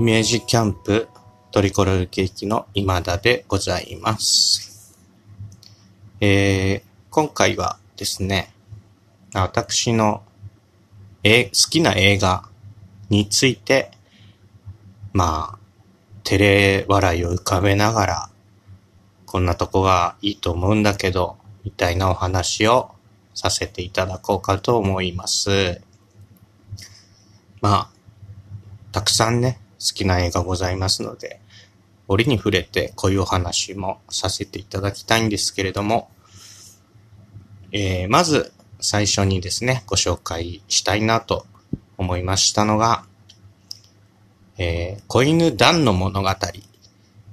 イメージキャンプトリコロールケーキの今田でございます。えー、今回はですね、私のえ好きな映画について、まあ、照れ笑いを浮かべながら、こんなとこがいいと思うんだけど、みたいなお話をさせていただこうかと思います。まあ、たくさんね、好きな映画ございますので、折に触れてこういうお話もさせていただきたいんですけれども、えー、まず最初にですね、ご紹介したいなと思いましたのが、えー、子犬ダンの物語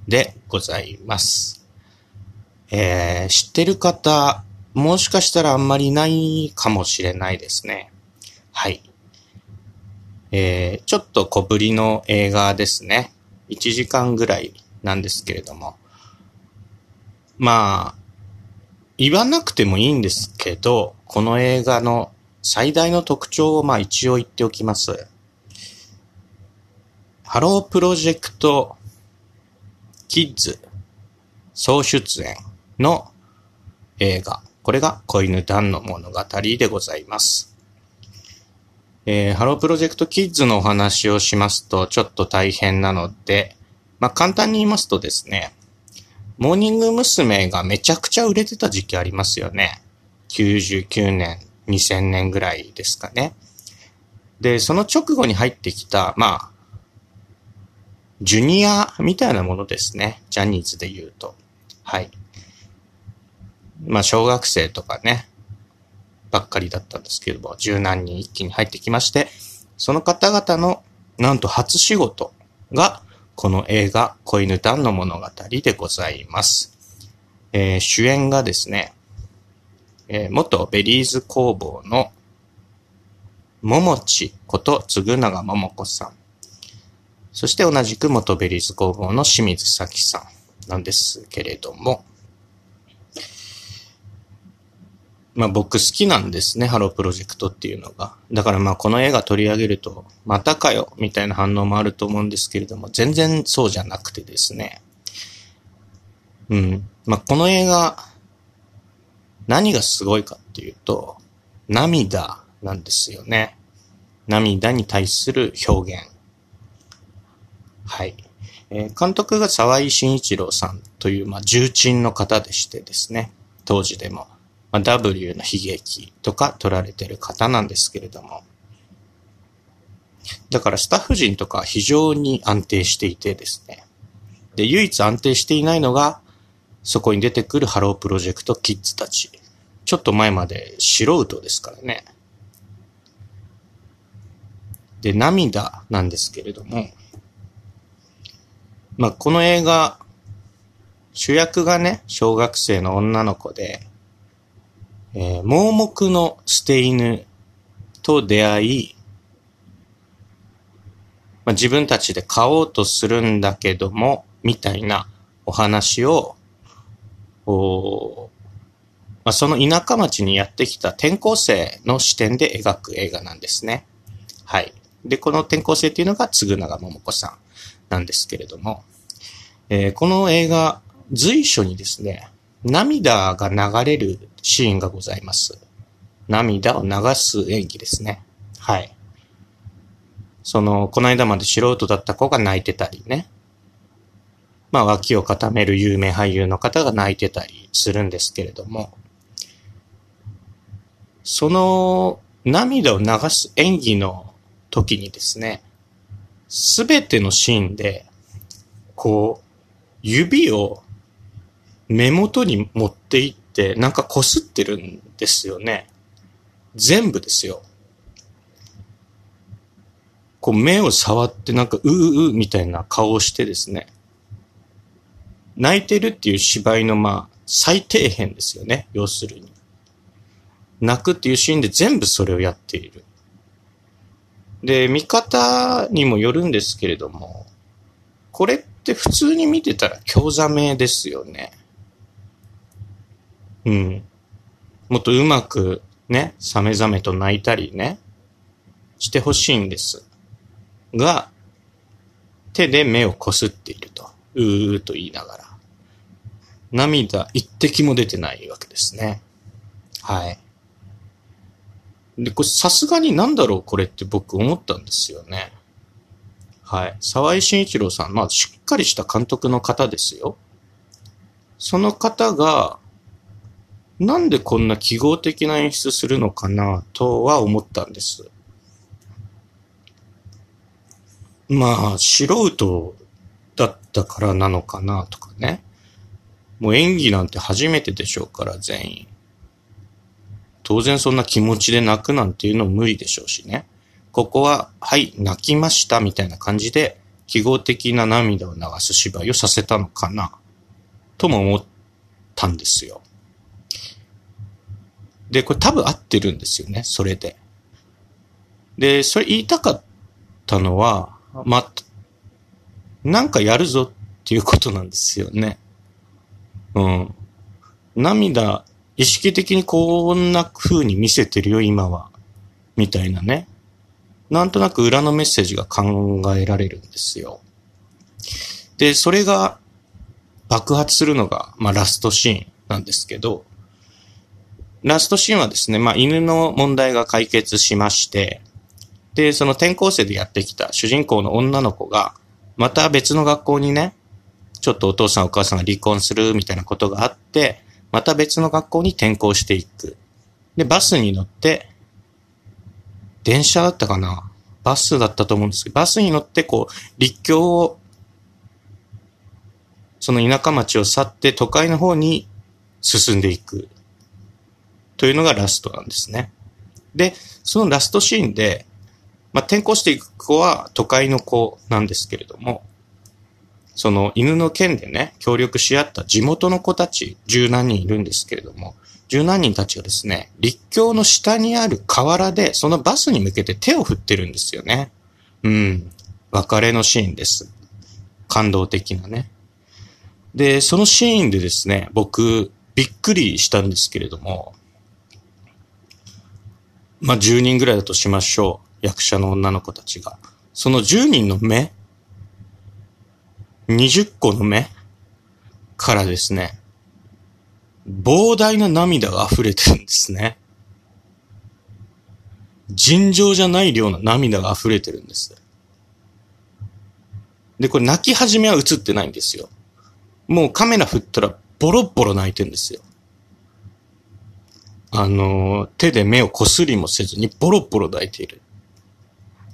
でございます。えー、知ってる方、もしかしたらあんまりないかもしれないですね。はい。えー、ちょっと小ぶりの映画ですね。1時間ぐらいなんですけれども。まあ、言わなくてもいいんですけど、この映画の最大の特徴をまあ一応言っておきます。ハロープロジェクトキッズ総出演の映画。これが仔犬ダンの物語でございます。えー、ハロープロジェクトキッズのお話をしますとちょっと大変なので、まあ、簡単に言いますとですね、モーニング娘。がめちゃくちゃ売れてた時期ありますよね。99年、2000年ぐらいですかね。で、その直後に入ってきた、まあ、ジュニアみたいなものですね。ジャニーズで言うと。はい。まあ、小学生とかね、ばっかりだったんですけれども、十何人一気に入ってきまして、その方々の、なんと初仕事が、この映画、子犬団の物語でございます。えー、主演がですね、えー、元ベリーズ工房の、ももちことつぐながももこさん。そして同じく元 Berryz工房の清水佐紀さんなんですけれども、まあ僕好きなんですね、ハロープロジェクトっていうのが。だからまあこの映画取り上げると、またかよ、みたいな反応もあると思うんですけれども、全然そうじゃなくてですね。うん。まあこの映画、何がすごいかっていうと、涙なんですよね。涙に対する表現。はい。えー、監督が沢井慎一郎さんという、まあ、重鎮の方でしてですね。当時でも。まあ、W の悲劇とか取られてる方なんですけれども。だからスタッフ陣とか非常に安定していてですね。で、唯一安定していないのが、そこに出てくるハロープロジェクトキッズたち。ちょっと前まで素人ですからね。で、涙なんですけれども、まあ、この映画、主役がね、小学生の女の子で、えー、盲目の捨て犬と出会い、まあ、自分たちで飼おうとするんだけども、みたいなお話を、おまあ、その田舎町にやってきた転校生の視点で描く映画なんですね。はい。で、この転校生っていうのが、つぐながももこさんなんですけれども、えー、この映画、随所にですね、涙が流れるシーンがございます。涙を流す演技ですね。はい。その、この間まで素人だった子が泣いてたりね。まあ、脇を固める有名俳優の方が泣いてたりするんですけれども、その涙を流す演技の時にですね、すべてのシーンで、こう、指を目元に持っていって、なんか擦ってるんですよね。全部ですよ。こう目を触ってなんかうううみたいな顔をしてですね。泣いてるっていう芝居のまあ最底辺ですよね。要するに。泣くっていうシーンで全部それをやっている。で、見方にもよるんですけれども、これって普通に見てたら興ざめですよね。うん。もっとうまくね、サメザメと泣いたりね、してほしいんです。が、手で目をこすっていると。うーと言いながら。涙一滴も出てないわけですね。はい。で、これさすがになんだろうこれって僕思ったんですよね。はい。沢井慎一郎さん、まあしっかりした監督の方ですよ。その方が、なんでこんな記号的な演出するのかなとは思ったんです。まあ、素人だったからなのかなとかね。もう演技なんて初めてでしょうから、全員。当然そんな気持ちで泣くなんていうのも無理でしょうしね。ここは、はい、泣きましたみたいな感じで、記号的な涙を流す芝居をさせたのかな、とも思ったんですよ。で、これ多分合ってるんですよね、それで。で、それ言いたかったのは、ま、なんかやるぞっていうことなんですよね。うん。涙、意識的にこんな風に見せてるよ、今は。みたいなね。なんとなく裏のメッセージが考えられるんですよ。で、それが爆発するのが、まあ、ラストシーンなんですけど、ラストシーンはですね、まあ、犬の問題が解決しまして、で、その転校生でやってきた主人公の女の子が、また別の学校にね、ちょっとお父さんお母さんが離婚するみたいなことがあって、また別の学校に転校していく。で、バスに乗って、電車だったかな？バスだったと思うんですけど、バスに乗ってこう、立教を、その田舎町を去って都会の方に進んでいく。というのがラストなんですね。で、そのラストシーンで、まあ、転校していく子は都会の子なんですけれども、その犬の件でね、協力し合った地元の子たち、十何人いるんですけれども、十何人たちがですね、立教の下にある河原で、そのバスに向けて手を振ってるんですよね。うん。別れのシーンです。感動的なね。で、そのシーンでですね、僕、びっくりしたんですけれども、まあ、10人ぐらいだとしましょう。役者の女の子たちが。その10人の目 ?20 個の目からですね、膨大な涙が溢れてるんですね。尋常じゃない量の涙が溢れてるんです。で、これ泣き始めは映ってないんですよ。もうカメラ振ったらボロボロ泣いてるんですよ。あの、手で目をこすりもせずにボロボロ泣いている。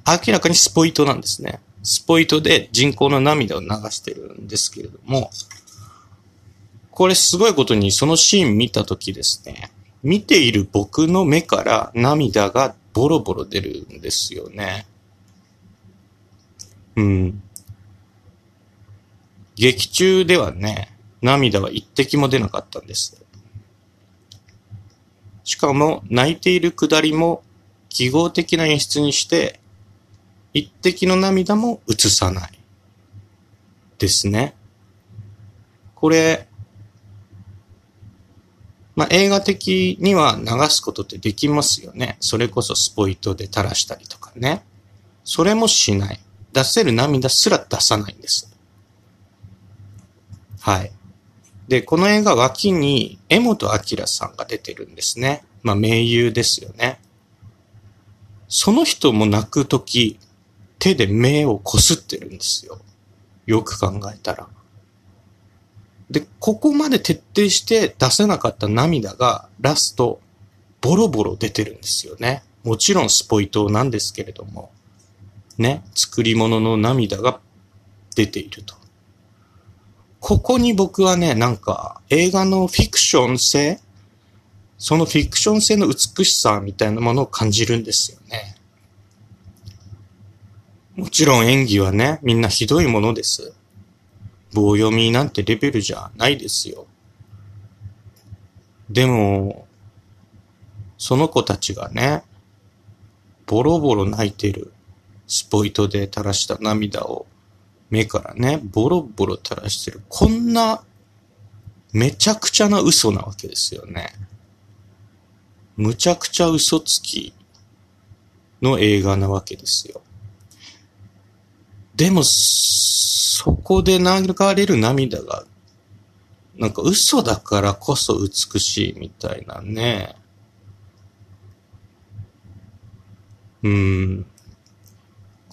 明らかにスポイトなんですね。スポイトで人工の涙を流してるんですけれども、これすごいことにそのシーン見たときですね、見ている僕の目から涙がボロボロ出るんですよね。うん。劇中ではね、涙は一滴も出なかったんです。しかも、泣いているくだりも記号的な演出にして、一滴の涙も映さない。ですね。これ、まあ、映画的には流すことってできますよね。それこそスポイトで垂らしたりとかね。それもしない。出せる涙すら出さないんです。はい。で、この映画脇に江本明さんが出てるんですね。まあ、名優ですよね。その人も泣くとき、手で目をこすってるんですよ。よく考えたら。で、ここまで徹底して出せなかった涙がラストボロボロ出てるんですよね。もちろんスポイトなんですけれども、ね、作り物の涙が出ていると。ここに僕はね、なんか映画のフィクション性、そのフィクション性の美しさみたいなものを感じるんですよね。もちろん演技はね、みんなひどいものです。棒読みなんてレベルじゃないですよ。でも、その子たちがね、ボロボロ泣いてる。スポイトで垂らした涙を目からね、ボロボロ垂らしてる。こんな、めちゃくちゃな嘘なわけですよね。むちゃくちゃ嘘つきの映画なわけですよ。でも、そこで流れる涙が、なんか嘘だからこそ美しいみたいなね。うん。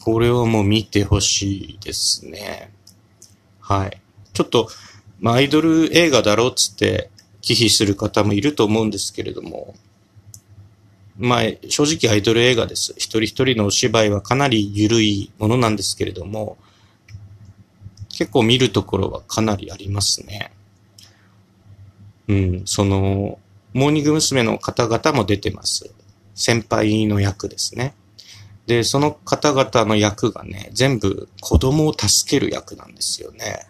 これはもう見てほしいですね。はい。ちょっと、まあ、アイドル映画だろうっつって忌避する方もいると思うんですけれども、まあ、正直アイドル映画です。一人一人のお芝居はかなり緩いものなんですけれども、結構見るところはかなりありますね。うん、その、モーニング娘。の方々も出てます。先輩の役ですね。で、その方々の役がね、全部子供を助ける役なんですよね。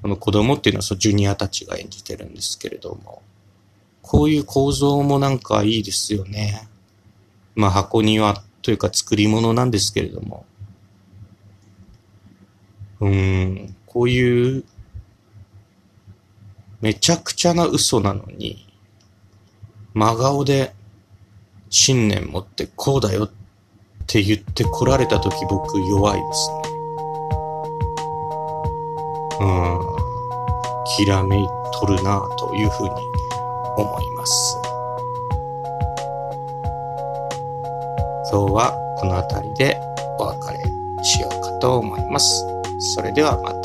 この子供っていうのはそのジュニアたちが演じてるんですけれども。こういう構造もなんかいいですよね。まあ箱庭というか作り物なんですけれども。うーん、こういうめちゃくちゃな嘘なのに、真顔で信念持ってこうだよってって言って来られた時僕弱いですね。うん、きらめいとるなというふうに思います。今日はこの辺りでお別れしようかと思います。それではまた。